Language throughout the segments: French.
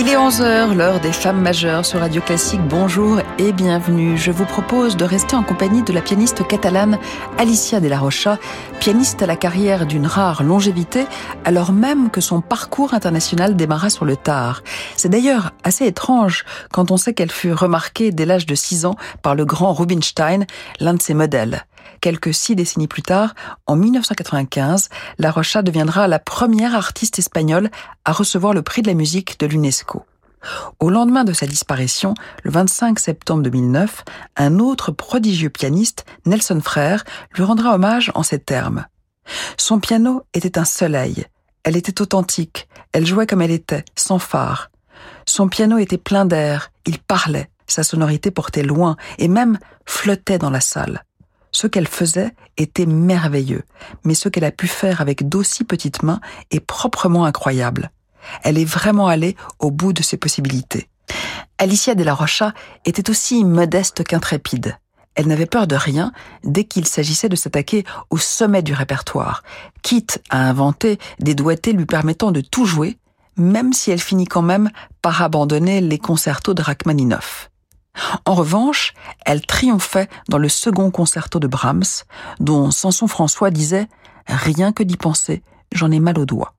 Il est 11h, l'heure des femmes majeures sur Radio Classique. Bonjour et bienvenue. Je vous propose de rester en compagnie de la pianiste catalane Alicia de la Rocha, pianiste à la carrière d'une rare longévité, alors même que son parcours international démarra sur le tard. C'est d'ailleurs assez étrange quand on sait qu'elle fut remarquée dès l'âge de 6 ans par le grand Rubinstein, l'un de ses modèles. Quelques six décennies plus tard, en 1995, La Rocha deviendra la première artiste espagnole à recevoir le prix de la musique de l'UNESCO. Au lendemain de sa disparition, le 25 septembre 2009, un autre prodigieux pianiste, Nelson Frère, lui rendra hommage en ces termes. Son piano était un soleil. Elle était authentique. Elle jouait comme elle était, sans phare. Son piano était plein d'air. Il parlait. Sa sonorité portait loin et même flottait dans la salle. Ce qu'elle faisait était merveilleux, mais ce qu'elle a pu faire avec d'aussi petites mains est proprement incroyable. Elle est vraiment allée au bout de ses possibilités. Alicia de la Rocha était aussi modeste qu'intrépide. Elle n'avait peur de rien dès qu'il s'agissait de s'attaquer au sommet du répertoire, quitte à inventer des doigtés lui permettant de tout jouer, même si elle finit quand même par abandonner les concertos de Rachmaninoff. En revanche, elle triomphait dans le second concerto de Brahms, dont Samson François disait ⁇ Rien que d'y penser, j'en ai mal aux doigts ⁇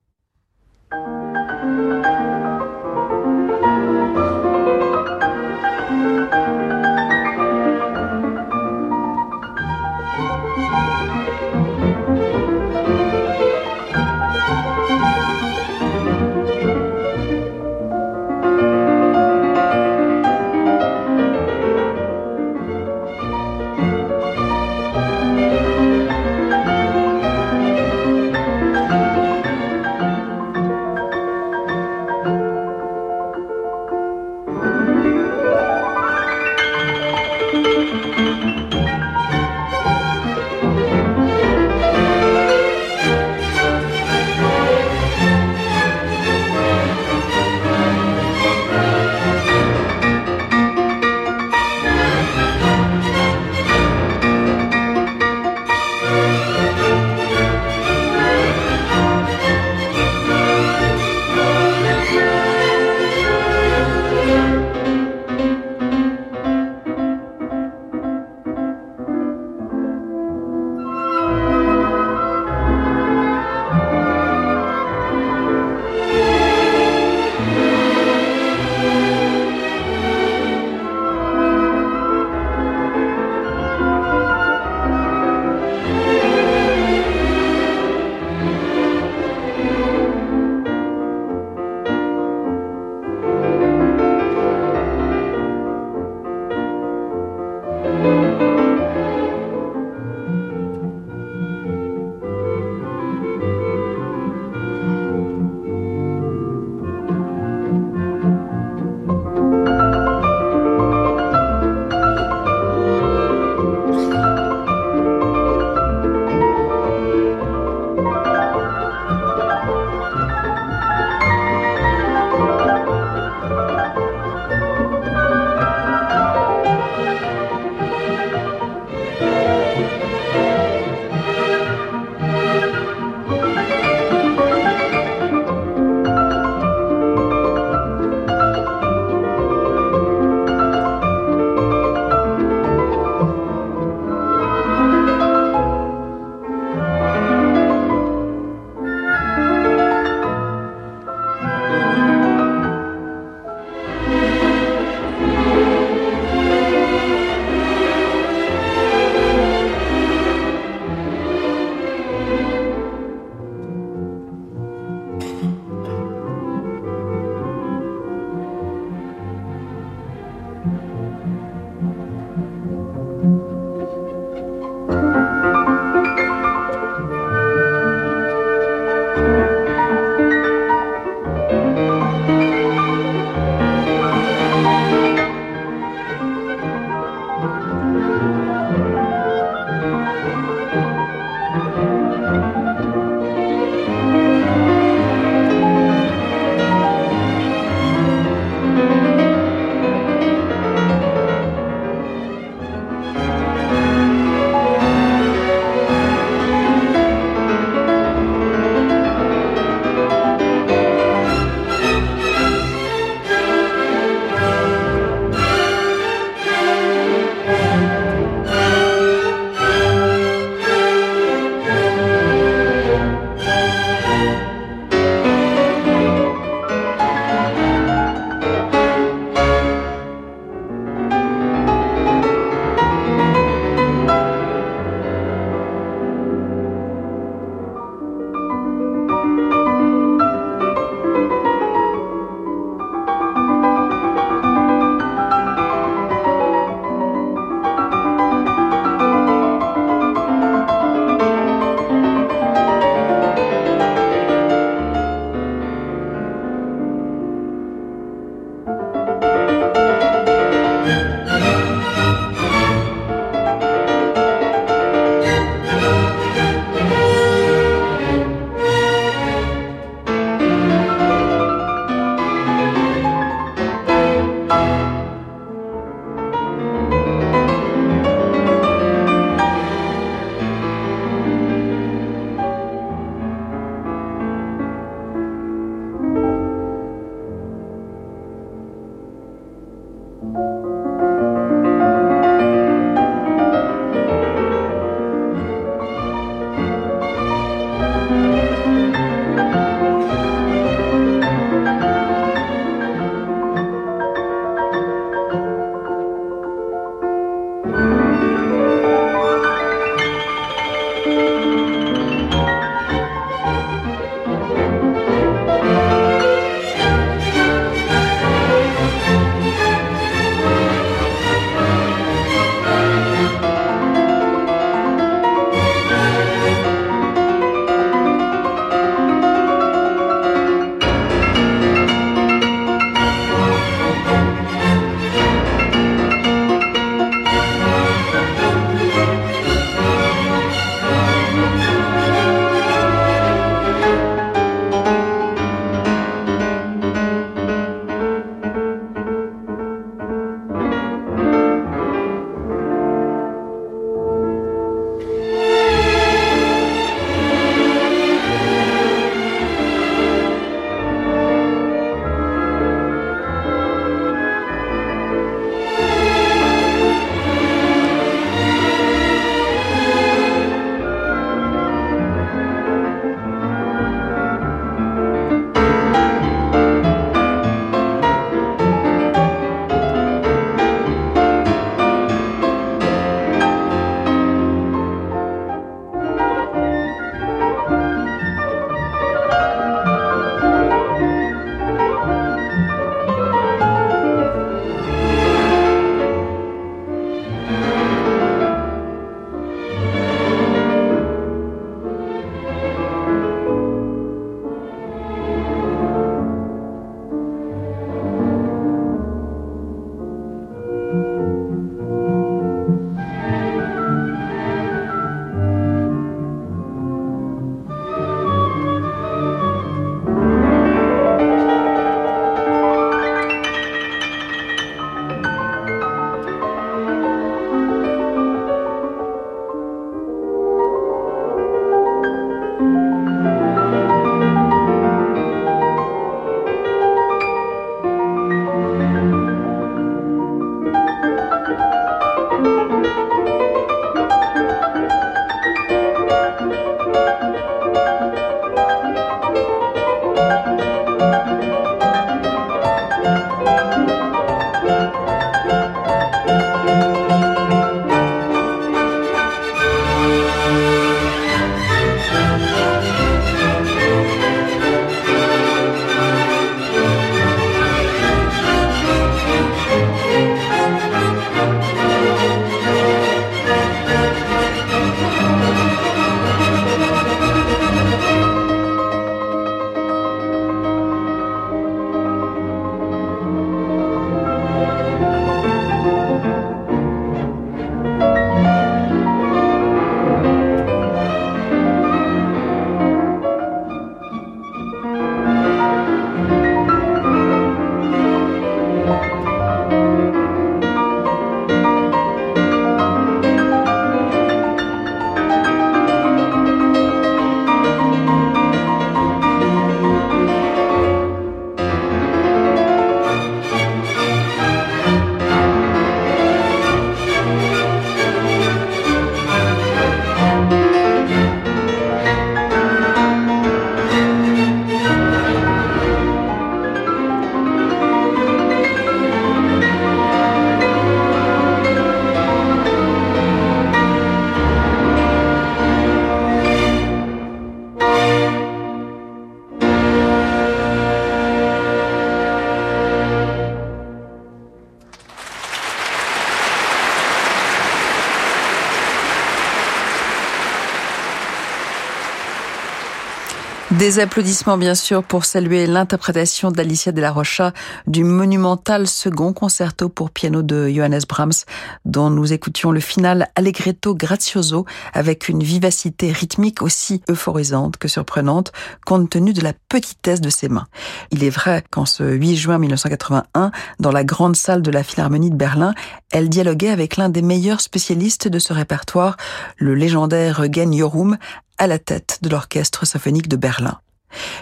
Des applaudissements bien sûr pour saluer l'interprétation d'Alicia de la Rocha du monumental second concerto pour piano de Johannes Brahms dont nous écoutions le final allegretto grazioso avec une vivacité rythmique aussi euphorisante que surprenante compte tenu de la petitesse de ses mains. Il est vrai qu'en ce 8 juin 1981, dans la grande salle de la Philharmonie de Berlin, elle dialoguait avec l'un des meilleurs spécialistes de ce répertoire, le légendaire Eugen Jorum, à la tête de l'orchestre symphonique de Berlin.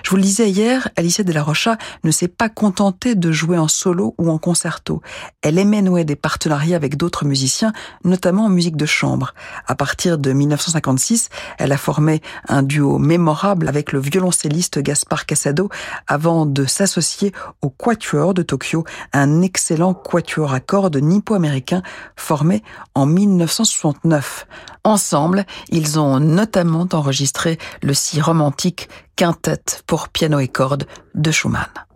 Je vous le disais hier, Alicia de la Rocha ne s'est pas contentée de jouer en solo ou en concerto. Elle aimait nouer des partenariats avec d'autres musiciens, notamment en musique de chambre. À partir de 1956, elle a formé un duo mémorable avec le violoncelliste Gaspar Casado avant de s'associer au Quatuor de Tokyo, un excellent quatuor à cordes nippo-américain formé en 1969. Ensemble, ils ont notamment enregistré le si romantique quintette pour piano et cordes de Schumann.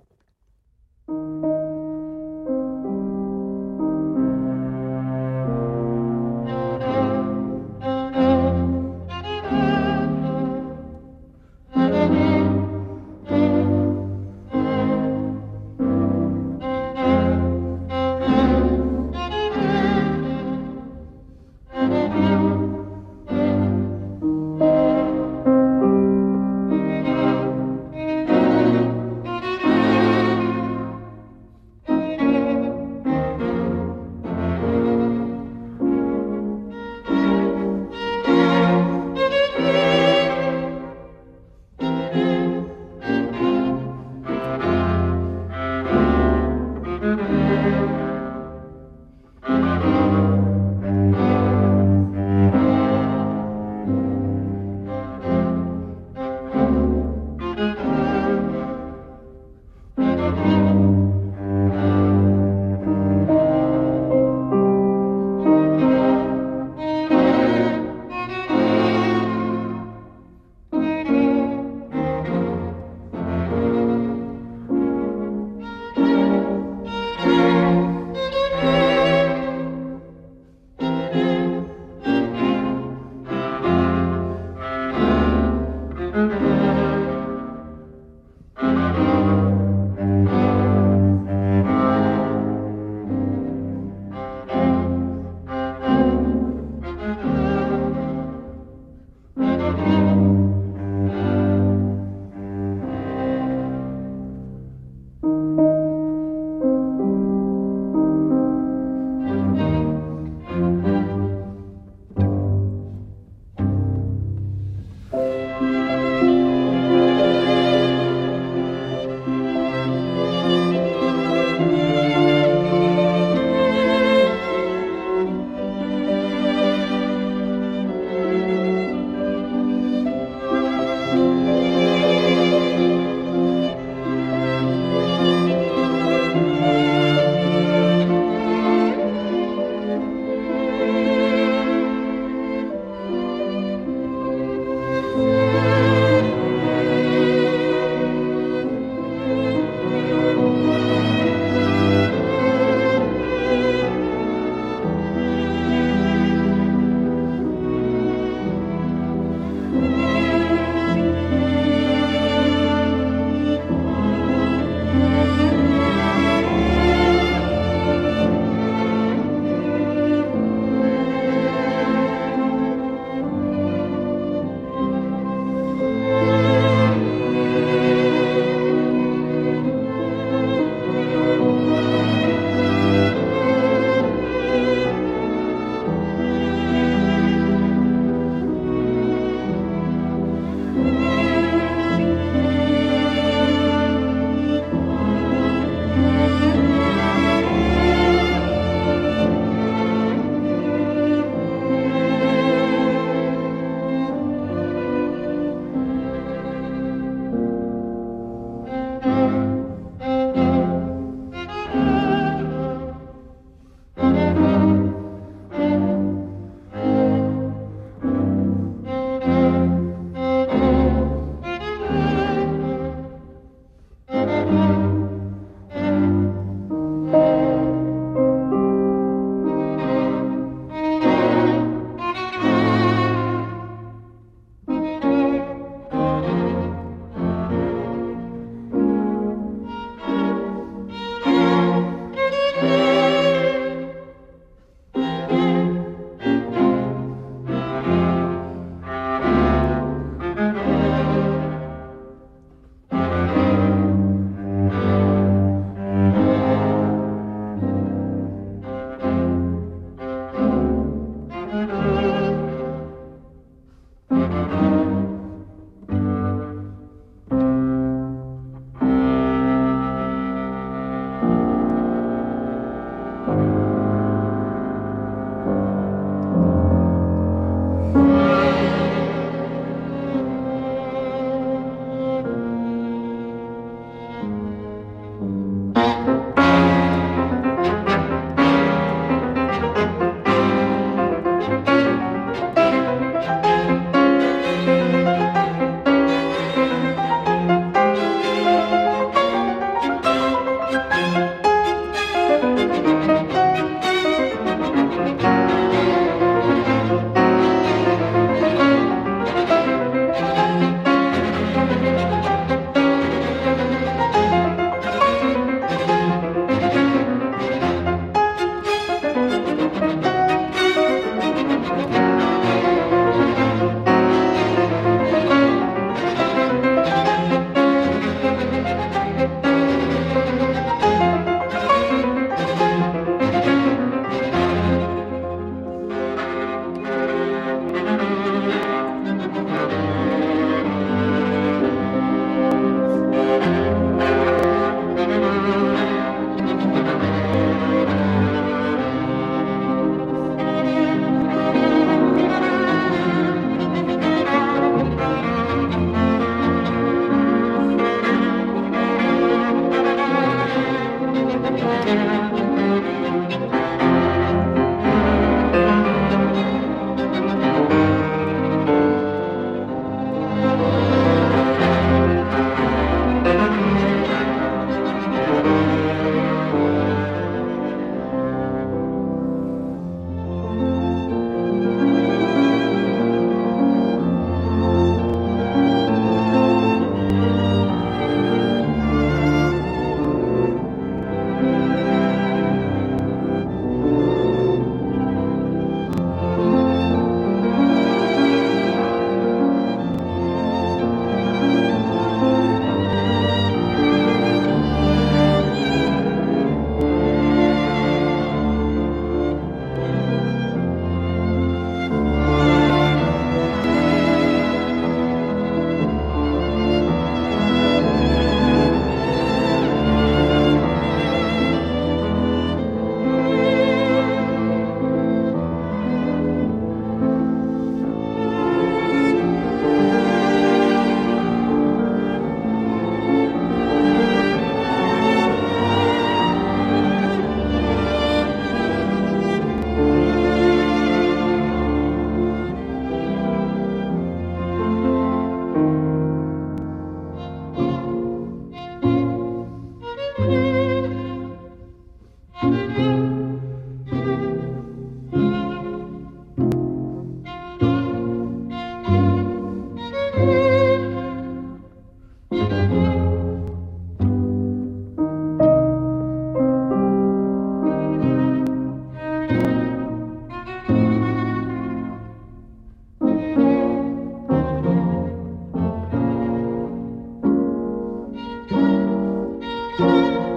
Música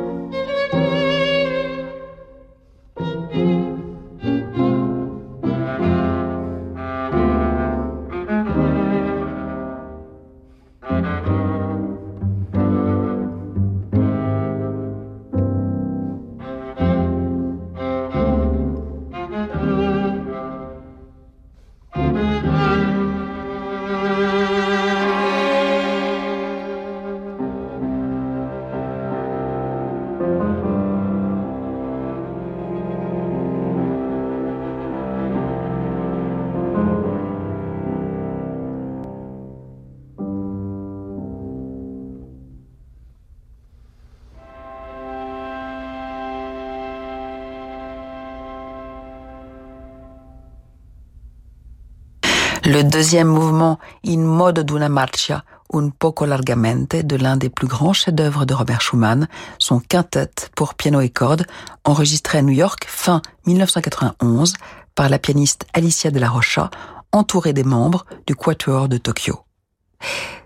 Deuxième mouvement, In modo d'una marcia, un poco largamente, de l'un des plus grands chefs-d'œuvre de Robert Schumann, son quintet pour piano et cordes, enregistré à New York fin 1991 par la pianiste Alicia de la Rocha, entourée des membres du Quatuor de Tokyo.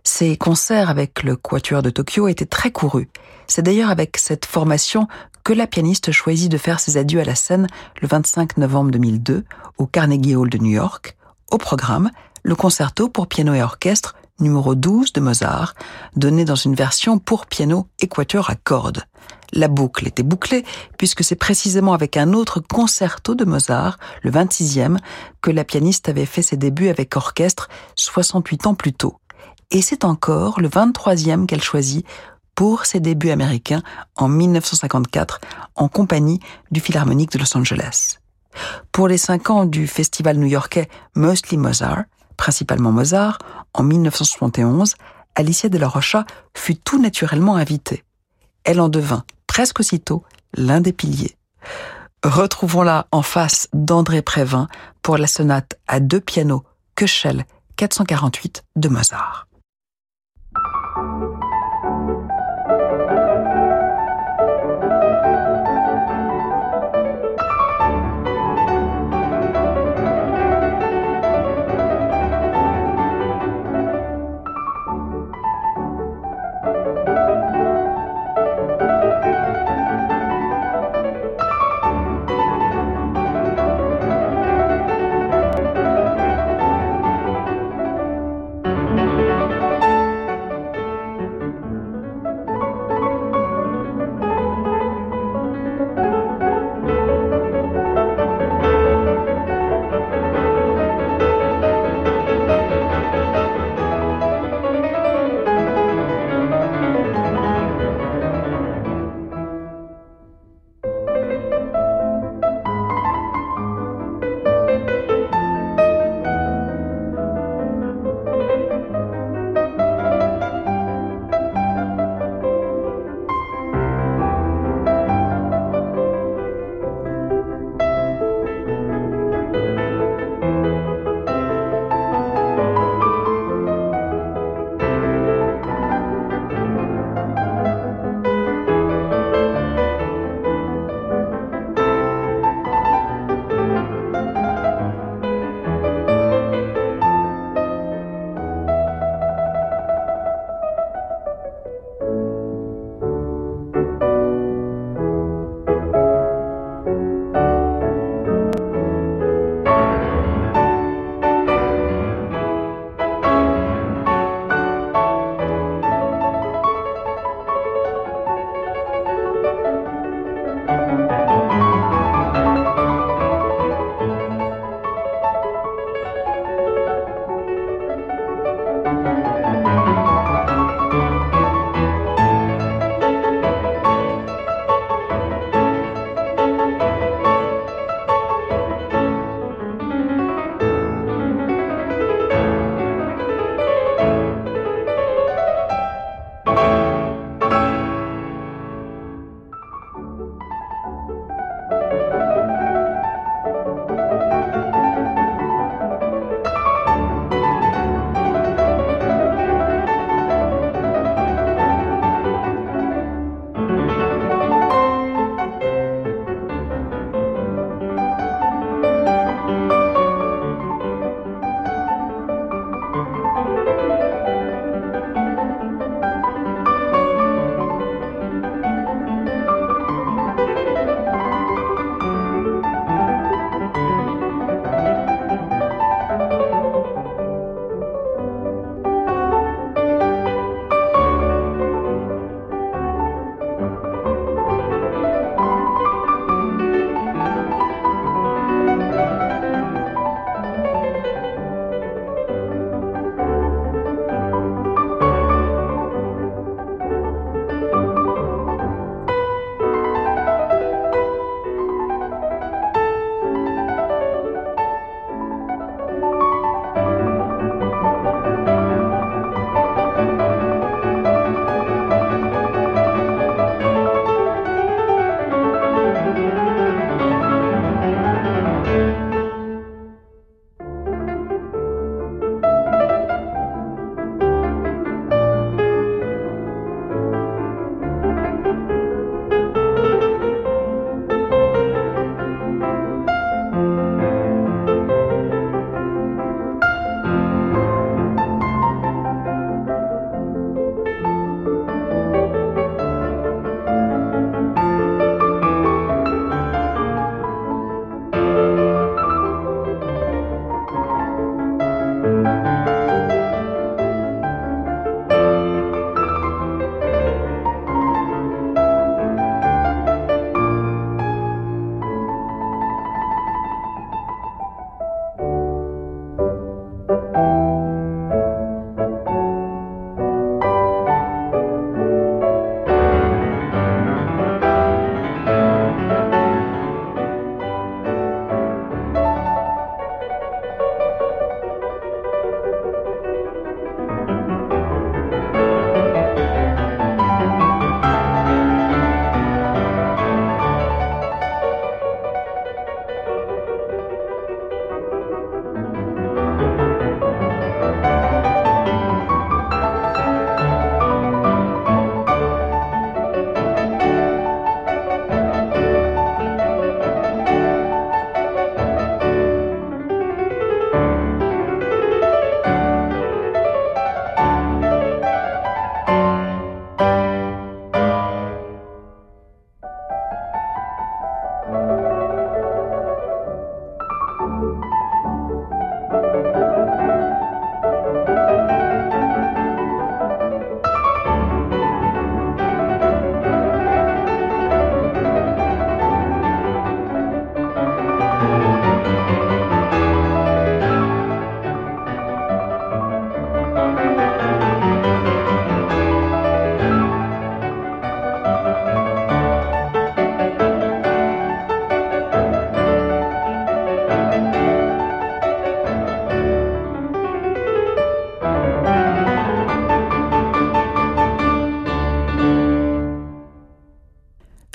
Ces concerts avec le Quatuor de Tokyo étaient très courus. C'est d'ailleurs avec cette formation que la pianiste choisit de faire ses adieux à la scène le 25 novembre 2002 au Carnegie Hall de New York, au programme, le concerto pour piano et orchestre numéro 12 de Mozart, donné dans une version pour piano équateur à cordes. La boucle était bouclée puisque c'est précisément avec un autre concerto de Mozart, le 26e, que la pianiste avait fait ses débuts avec orchestre 68 ans plus tôt. Et c'est encore le 23e qu'elle choisit pour ses débuts américains en 1954 en compagnie du Philharmonique de Los Angeles. Pour les cinq ans du festival new-yorkais Mostly Mozart, principalement Mozart, en 1971, Alicia de la Rocha fut tout naturellement invitée. Elle en devint, presque aussitôt, l'un des piliers. Retrouvons-la en face d'André Prévin pour la sonate à deux pianos Köchel 448 de Mozart.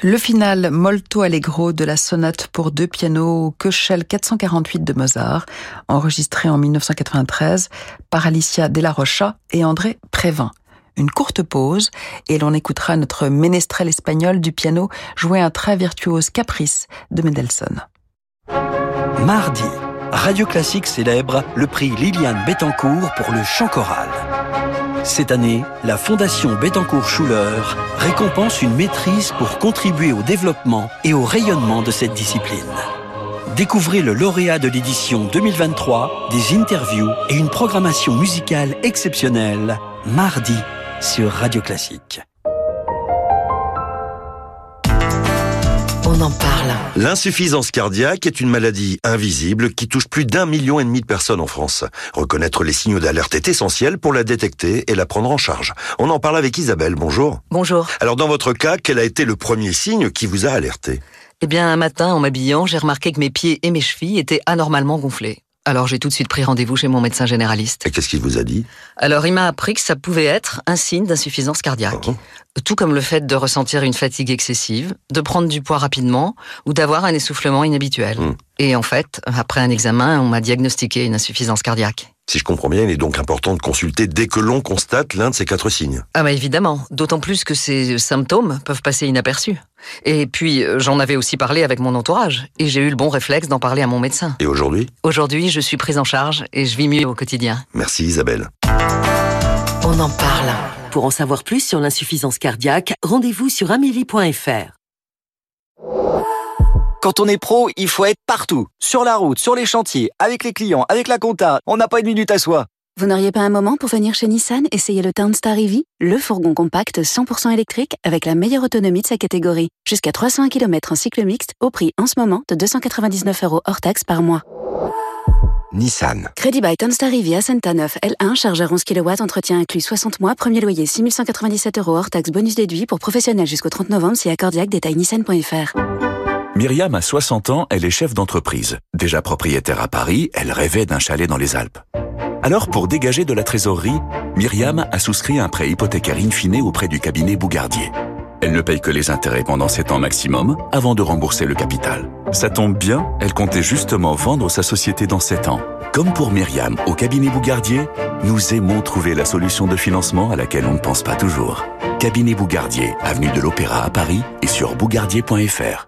Le final molto allegro de la sonate pour deux pianos Köchel 448 de Mozart, enregistré en 1993 par Alicia Della Rocha et André Prévin. Une courte pause et l'on écoutera notre ménestrel espagnol du piano jouer un très virtuose caprice de Mendelssohn. Mardi, Radio Classique célèbre le prix Liliane Bettencourt pour le chant choral. Cette année, la Fondation Bettencourt-Schuller récompense une maîtrise pour contribuer au développement et au rayonnement de cette discipline. Découvrez le lauréat de l'édition 2023, des interviews et une programmation musicale exceptionnelle, mardi sur Radio Classique. On en parle. L'insuffisance cardiaque est une maladie invisible qui touche plus d'un million et demi de personnes en France. Reconnaître les signaux d'alerte est essentiel pour la détecter et la prendre en charge. On en parle avec Isabelle. Bonjour. Bonjour. Alors dans votre cas, quel a été le premier signe qui vous a alerté? Eh bien, un matin, en m'habillant, j'ai remarqué que mes pieds et mes chevilles étaient anormalement gonflés. Alors j'ai tout de suite pris rendez-vous chez mon médecin généraliste. Et qu'est-ce qu'il vous a dit? Alors il m'a appris que ça pouvait être un signe d'insuffisance cardiaque. Oh. Tout comme le fait de ressentir une fatigue excessive, de prendre du poids rapidement ou d'avoir un essoufflement inhabituel. Mm. Et en fait, après un examen, on m'a diagnostiqué une insuffisance cardiaque. Si je comprends bien, il est donc important de consulter dès que l'on constate l'un de ces quatre signes. Ah bah évidemment, d'autant plus que ces symptômes peuvent passer inaperçus. Et puis, euh, j'en avais aussi parlé avec mon entourage, et j'ai eu le bon réflexe d'en parler à mon médecin. Et aujourd'hui? Aujourd'hui, je suis prise en charge et je vis mieux au quotidien. Merci Isabelle. On en parle. Pour en savoir plus sur l'insuffisance cardiaque, rendez-vous sur amélie.fr. Quand on est pro, il faut être partout. Sur la route, sur les chantiers, avec les clients, avec la compta. On n'a pas une minute à soi. Vous n'auriez pas un moment pour venir chez Nissan essayer le Townstar EV, le fourgon compact 100% électrique avec la meilleure autonomie de sa catégorie, jusqu'à 300 km en cycle mixte au prix en ce moment de 299 euros hors taxe par mois. Nissan. Crédit by Townstar EV Ascenta 9 L1, chargeur 11 kW, entretien inclus 60 mois, premier loyer 6197 euros hors taxe bonus déduit pour professionnels jusqu'au 30 novembre si accordiaque détail nissan.fr. Myriam a 60 ans, elle est chef d'entreprise. Déjà propriétaire à Paris, elle rêvait d'un chalet dans les Alpes. Alors, pour dégager de la trésorerie, Myriam a souscrit un prêt hypothécaire in fine auprès du cabinet Bougardier. Elle ne paye que les intérêts pendant 7 ans maximum avant de rembourser le capital. Ça tombe bien, elle comptait justement vendre sa société dans 7 ans. Comme pour Myriam au cabinet Bougardier, nous aimons trouver la solution de financement à laquelle on ne pense pas toujours. Cabinet Bougardier, avenue de l'Opéra à Paris et sur bougardier.fr.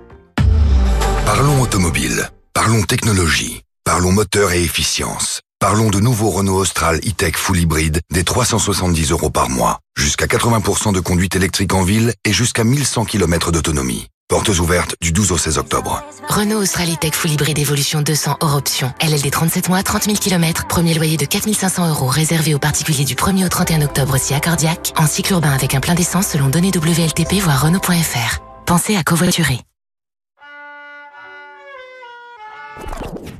Parlons automobile, parlons technologie, parlons moteur et efficience. Parlons de nouveau Renault Austral e-tech full hybride des 370 euros par mois. Jusqu'à 80% de conduite électrique en ville et jusqu'à 1100 km d'autonomie. Portes ouvertes du 12 au 16 octobre. Renault Austral e-tech full hybride évolution 200 hors option. LLD 37 mois, 30 000 km. Premier loyer de 4500 euros réservé aux particuliers du 1er au 31 octobre si accordiaque. En cycle urbain avec un plein d'essence selon données WLTP voire Renault.fr. Pensez à covoiturer.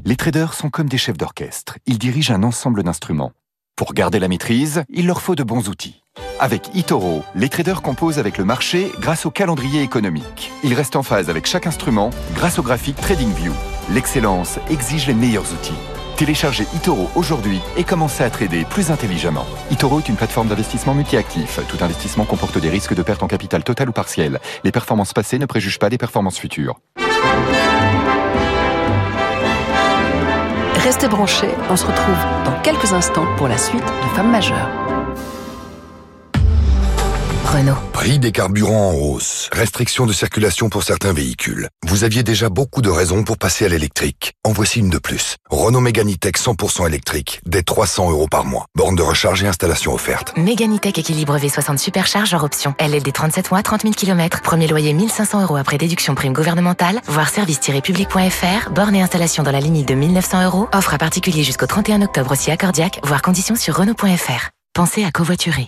Les traders sont comme des chefs d'orchestre. Ils dirigent un ensemble d'instruments. Pour garder la maîtrise, il leur faut de bons outils. Avec eToro, les traders composent avec le marché grâce au calendrier économique. Ils restent en phase avec chaque instrument grâce au graphique TradingView. L'excellence exige les meilleurs outils. Téléchargez eToro aujourd'hui et commencez à trader plus intelligemment. eToro est une plateforme d'investissement multi-actif. Tout investissement comporte des risques de perte en capital total ou partiel. Les performances passées ne préjugent pas des performances futures. Restez branchés, on se retrouve dans quelques instants pour la suite de Femmes majeures. Renault. Prix des carburants en hausse. Restriction de circulation pour certains véhicules. Vous aviez déjà beaucoup de raisons pour passer à l'électrique. En voici une de plus. Renault Mégane E-Tech 100% électrique. Dès 300 euros par mois. Borne de recharge et installation offerte. Mégane E-Tech équilibre V60 supercharge hors option. LLD 37 mois, 30 000 km. Premier loyer 1500 euros après déduction prime gouvernementale. Voir service-public.fr. Borne et installation dans la limite de 1900 euros. Offre à particulier jusqu'au 31 octobre aussi accordiaque. Voir conditions sur Renault.fr. Pensez à covoiturer.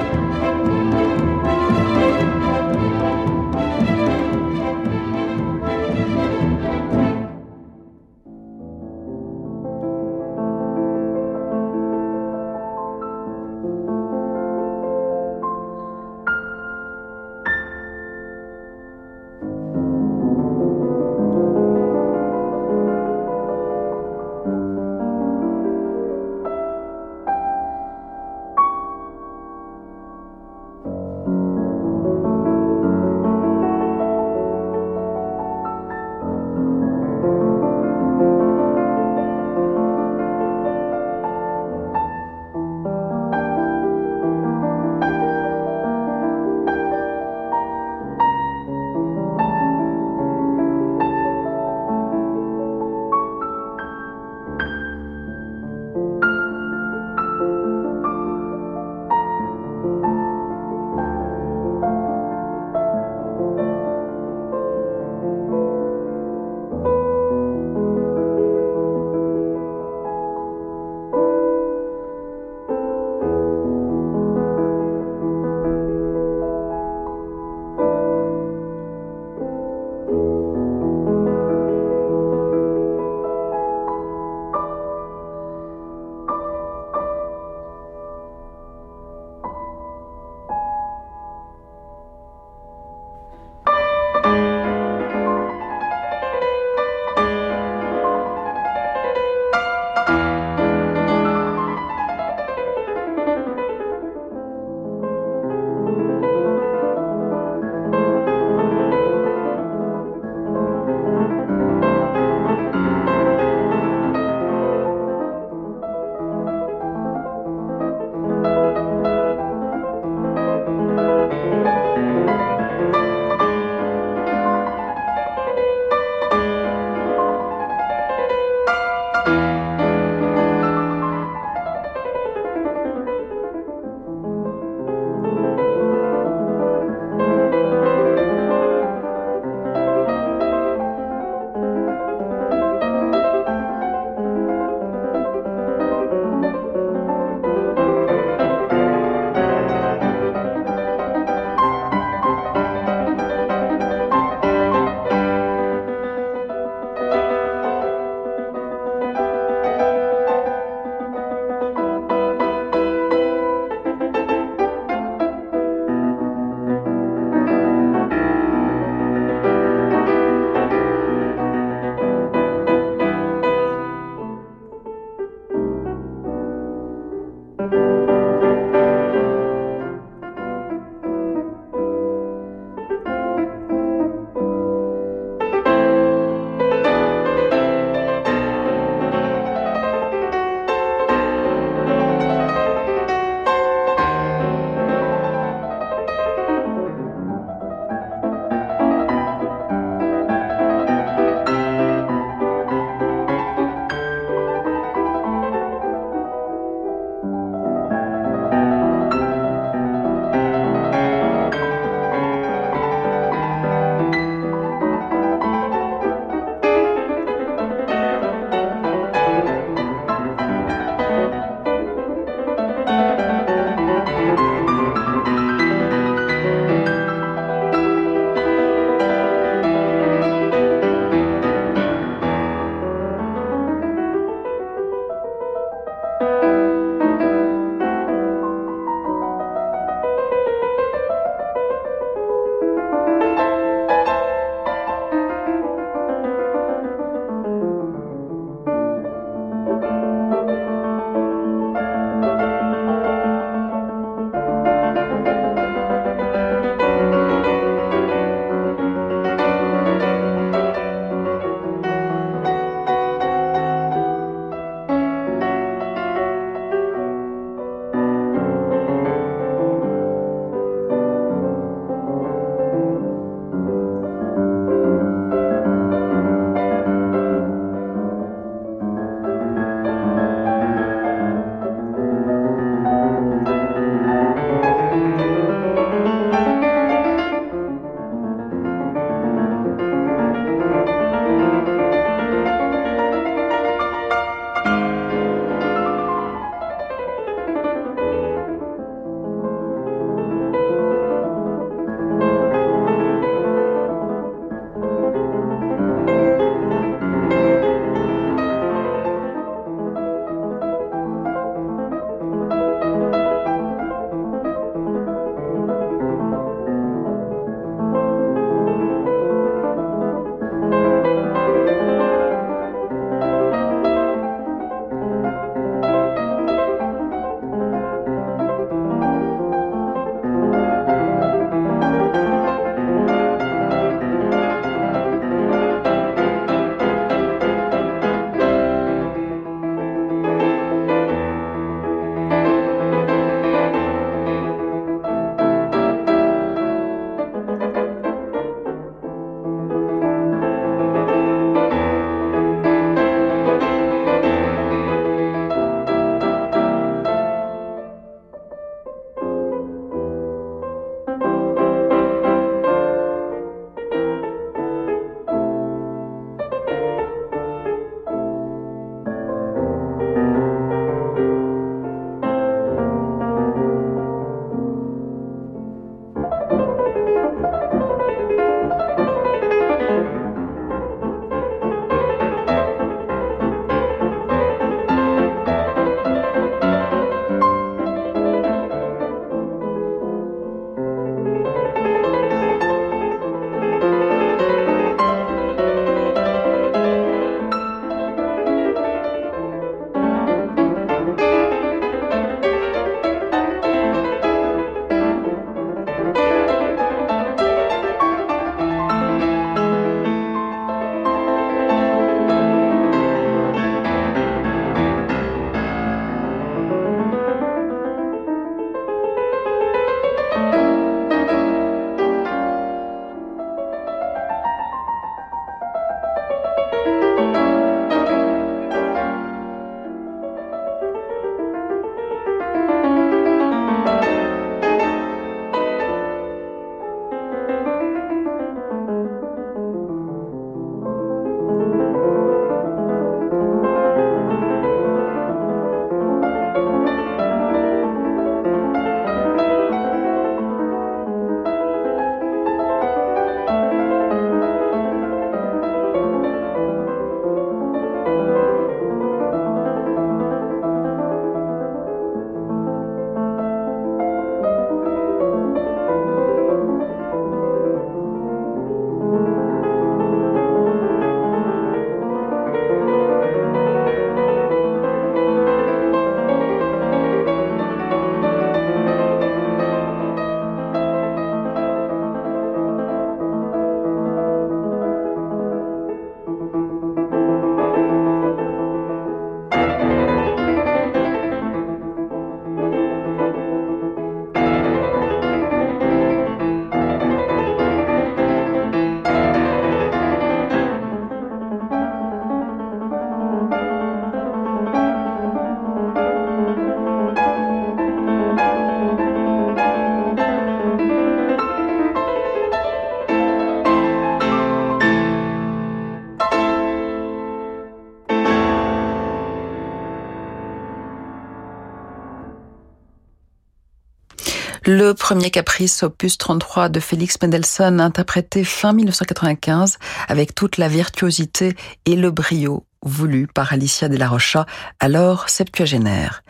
Le premier caprice, opus 33 de Félix Mendelssohn, interprété fin 1995 avec toute la virtuosité et le brio voulu par Alicia de la Rocha, alors septuagénaire.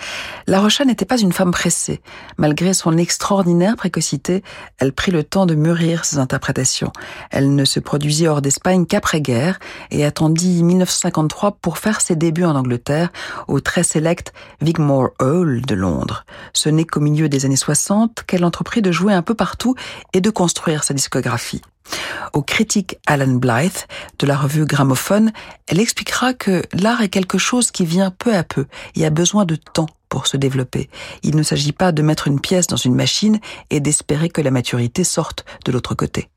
La Rocha n'était pas une femme pressée. Malgré son extraordinaire précocité, elle prit le temps de mûrir ses interprétations. Elle ne se produisit hors d'Espagne qu'après-guerre et attendit 1953 pour faire ses débuts en Angleterre au très sélect Wigmore Hall de Londres. Ce n'est qu'au milieu des années 60 qu'elle entreprit de jouer un peu partout et de construire sa discographie. Au critique Alan Blythe de la revue Gramophone, elle expliquera que l'art est quelque chose qui vient peu à peu et a besoin de temps pour se développer. Il ne s'agit pas de mettre une pièce dans une machine et d'espérer que la maturité sorte de l'autre côté.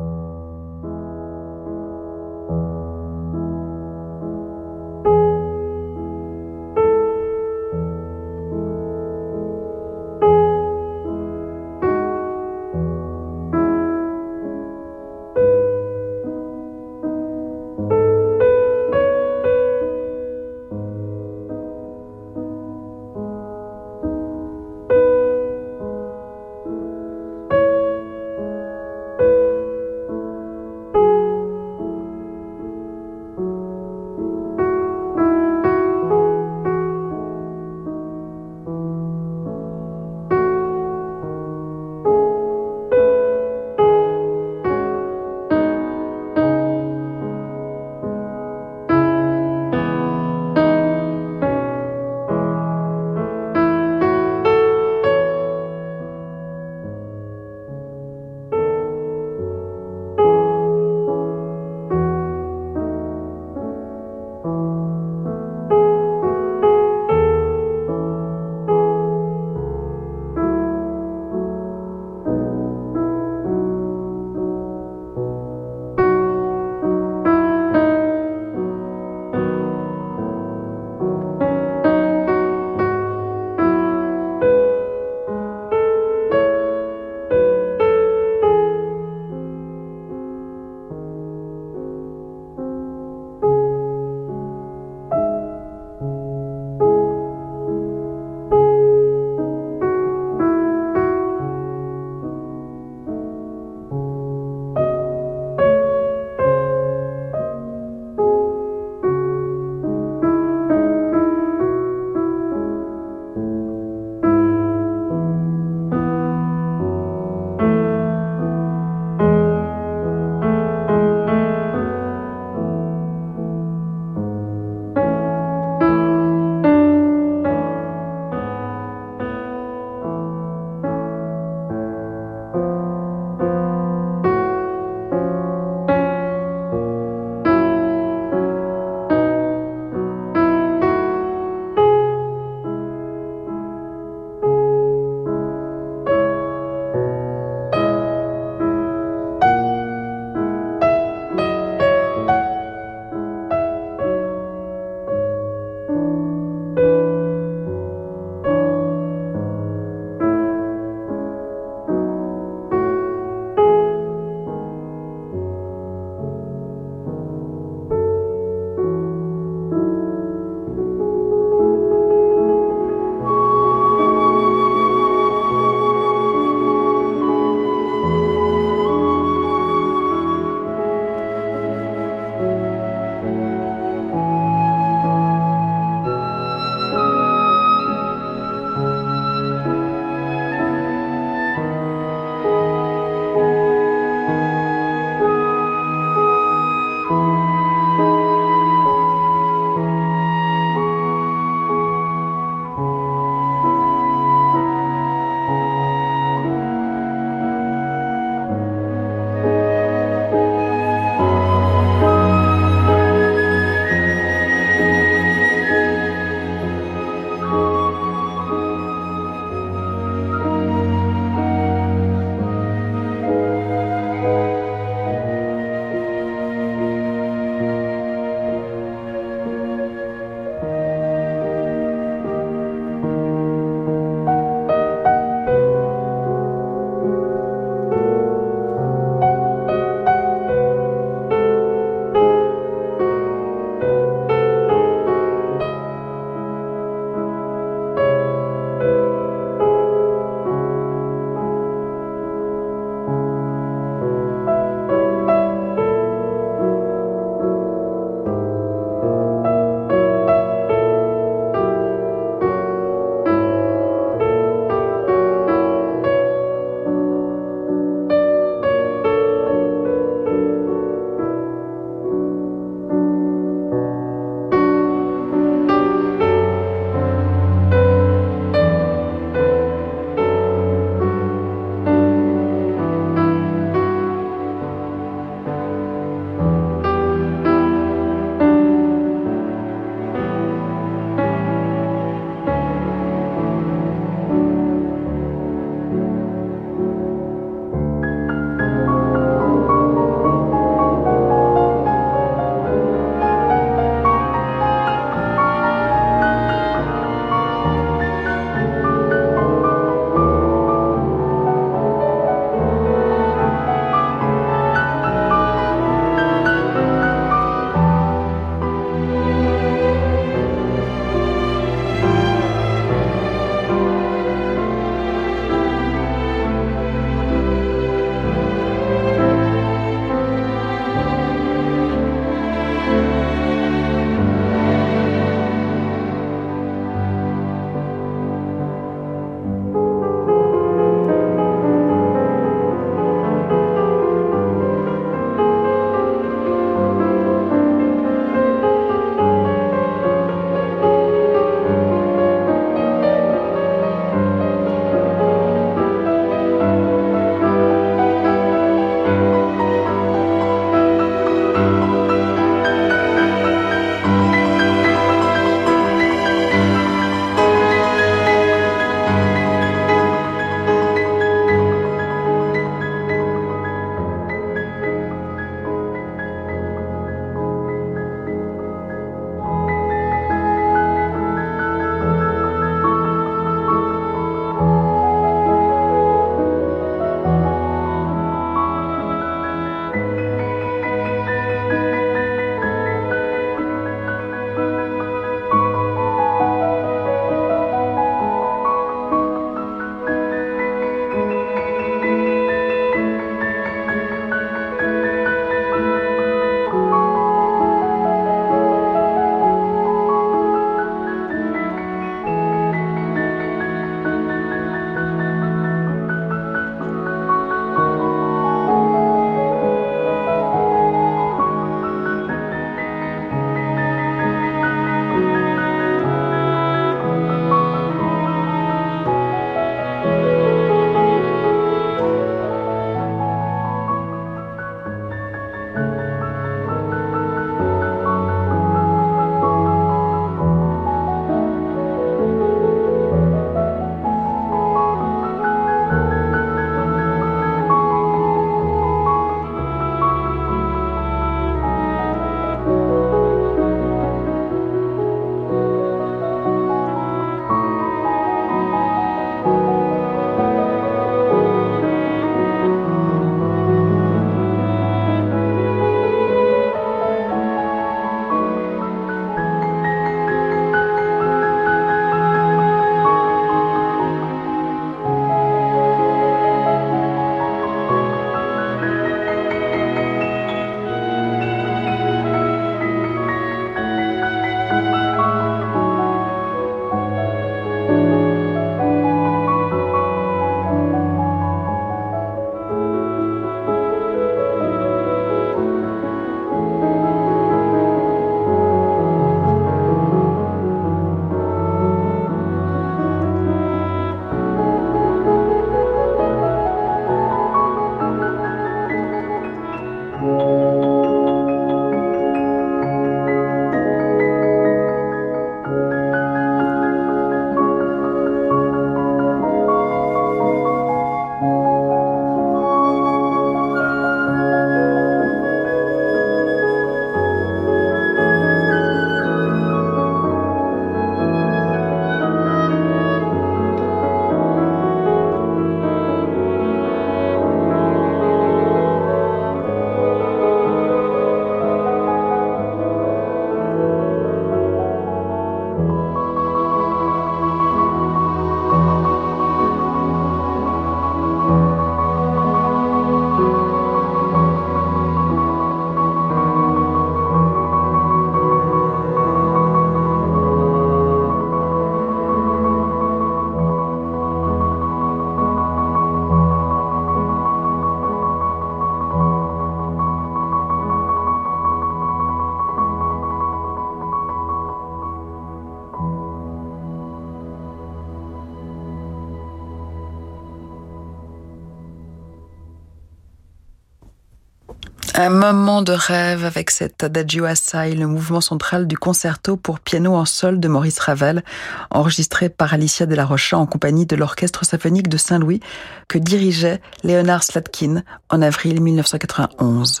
Un moment de rêve avec cet Adagio assai, le mouvement central du concerto pour piano en sol de Maurice Ravel, enregistré par Alicia de la Rocha en compagnie de l'Orchestre symphonique de Saint-Louis que dirigeait Leonard Slatkin en avril 1991.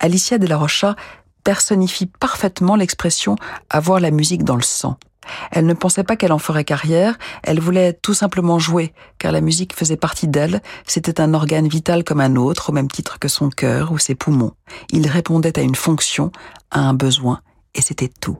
Alicia de la Rocha personnifie parfaitement l'expression avoir la musique dans le sang. Elle ne pensait pas qu'elle en ferait carrière, elle voulait tout simplement jouer, car la musique faisait partie d'elle, c'était un organe vital comme un autre, au même titre que son cœur ou ses poumons. Il répondait à une fonction, à un besoin, et c'était tout.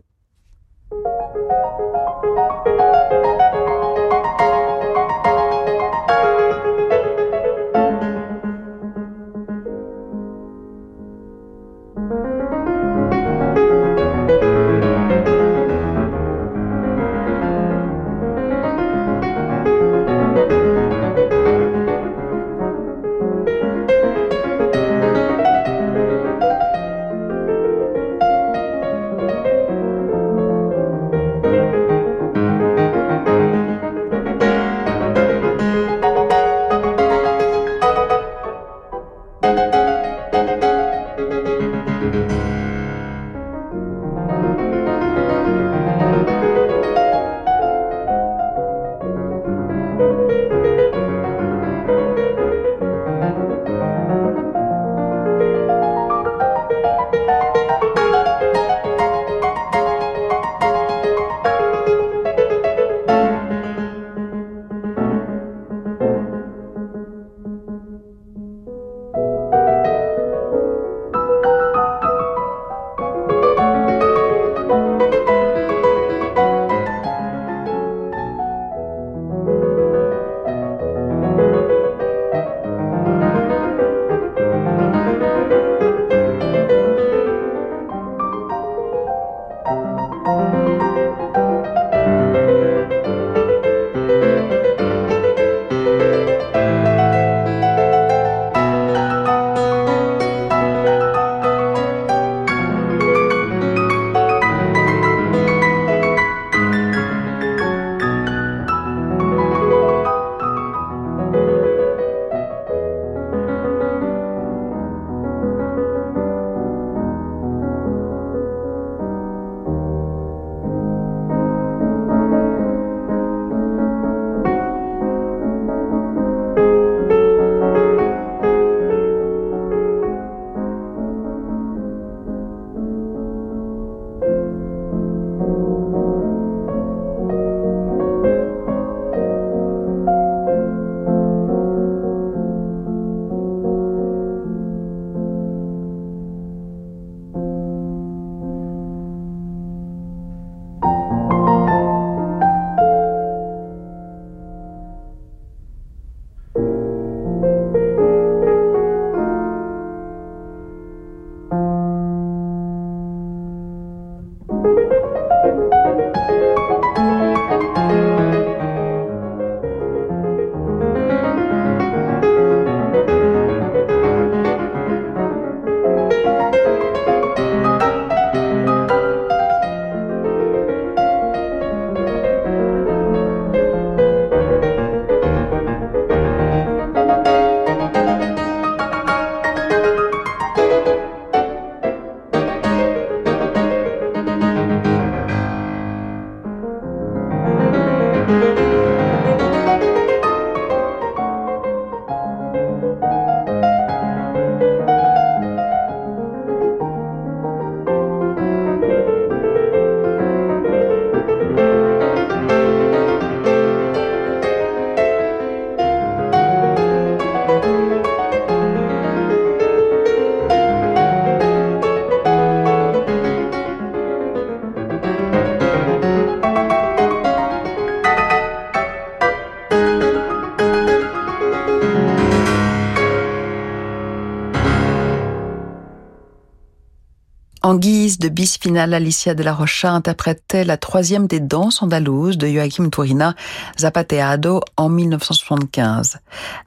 De bis finale, Alicia de la Rocha interprétait la troisième des danses andalouses de Joachim Turina, Zapateado, en 1975.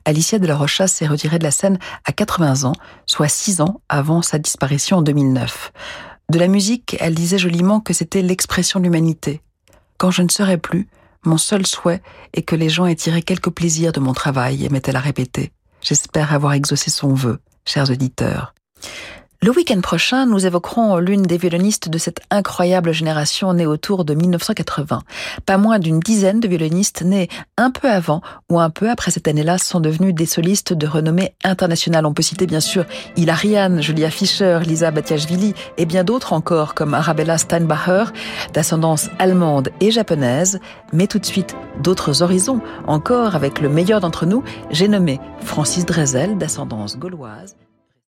Alicia de la Rocha s'est retirée de la scène à 80 ans, soit 6 ans avant sa disparition en 2009. De la musique, elle disait joliment que c'était l'expression de l'humanité. Quand je ne serai plus, mon seul souhait est que les gens aient tiré quelque plaisir de mon travail, aimait-elle à répéter. J'espère avoir exaucé son vœu, chers auditeurs. Le week-end prochain, nous évoquerons l'une des violonistes de cette incroyable génération née autour de 1980. Pas moins d'une dizaine de violonistes nés un peu avant ou un peu après cette année-là sont devenus des solistes de renommée internationale. On peut citer bien sûr Hilariane, Julia Fischer, Lisa Batiashvili et bien d'autres encore comme Arabella Steinbacher, d'ascendance allemande et japonaise. Mais tout de suite, d'autres horizons encore avec le meilleur d'entre nous. J'ai nommé Francis Drezel, d'ascendance gauloise.